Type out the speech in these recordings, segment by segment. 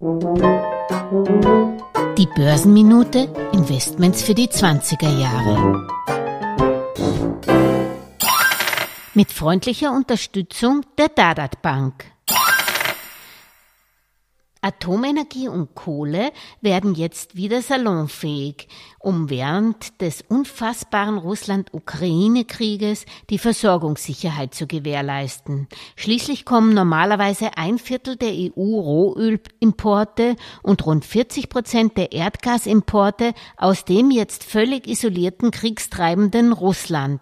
Die Börsenminute Investments für die 20er Jahre. Mit freundlicher Unterstützung der Dadat Bank. Atomenergie und Kohle werden jetzt wieder salonfähig, um während des unfassbaren Russland-Ukraine-Krieges die Versorgungssicherheit zu gewährleisten. Schließlich kommen normalerweise ein Viertel der EU-Rohölimporte und rund 40 Prozent der Erdgasimporte aus dem jetzt völlig isolierten kriegstreibenden Russland.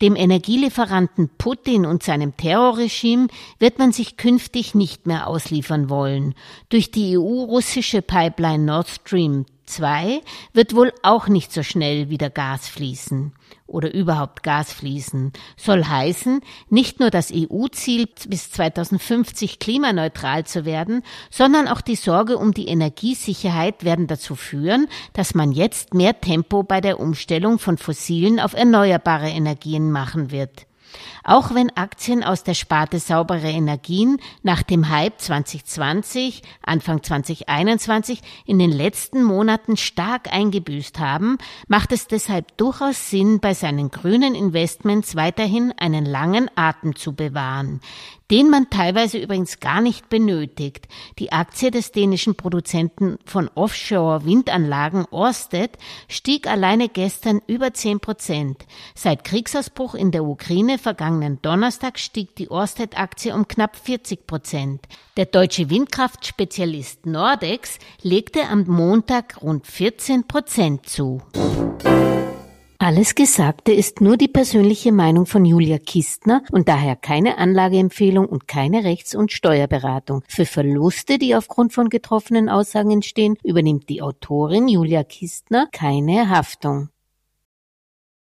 Dem Energielieferanten Putin und seinem Terrorregime wird man sich künftig nicht mehr ausliefern wollen. Durch die EU-russische Pipeline Nord Stream 2 wird wohl auch nicht so schnell wieder Gas fließen oder überhaupt Gas fließen. Soll heißen, nicht nur das EU-Ziel bis 2050 klimaneutral zu werden, sondern auch die Sorge um die Energiesicherheit werden dazu führen, dass man jetzt mehr Tempo bei der Umstellung von fossilen auf erneuerbare Energien machen wird. Auch wenn Aktien aus der Sparte saubere Energien nach dem Hype 2020, Anfang 2021 in den letzten Monaten stark eingebüßt haben, macht es deshalb durchaus Sinn, bei seinen grünen Investments weiterhin einen langen Atem zu bewahren den man teilweise übrigens gar nicht benötigt. Die Aktie des dänischen Produzenten von Offshore-Windanlagen Orsted stieg alleine gestern über 10 Prozent. Seit Kriegsausbruch in der Ukraine vergangenen Donnerstag stieg die Orsted-Aktie um knapp 40 Prozent. Der deutsche Windkraftspezialist Nordex legte am Montag rund 14 Prozent zu. Alles Gesagte ist nur die persönliche Meinung von Julia Kistner und daher keine Anlageempfehlung und keine Rechts- und Steuerberatung. Für Verluste, die aufgrund von getroffenen Aussagen entstehen, übernimmt die Autorin Julia Kistner keine Haftung.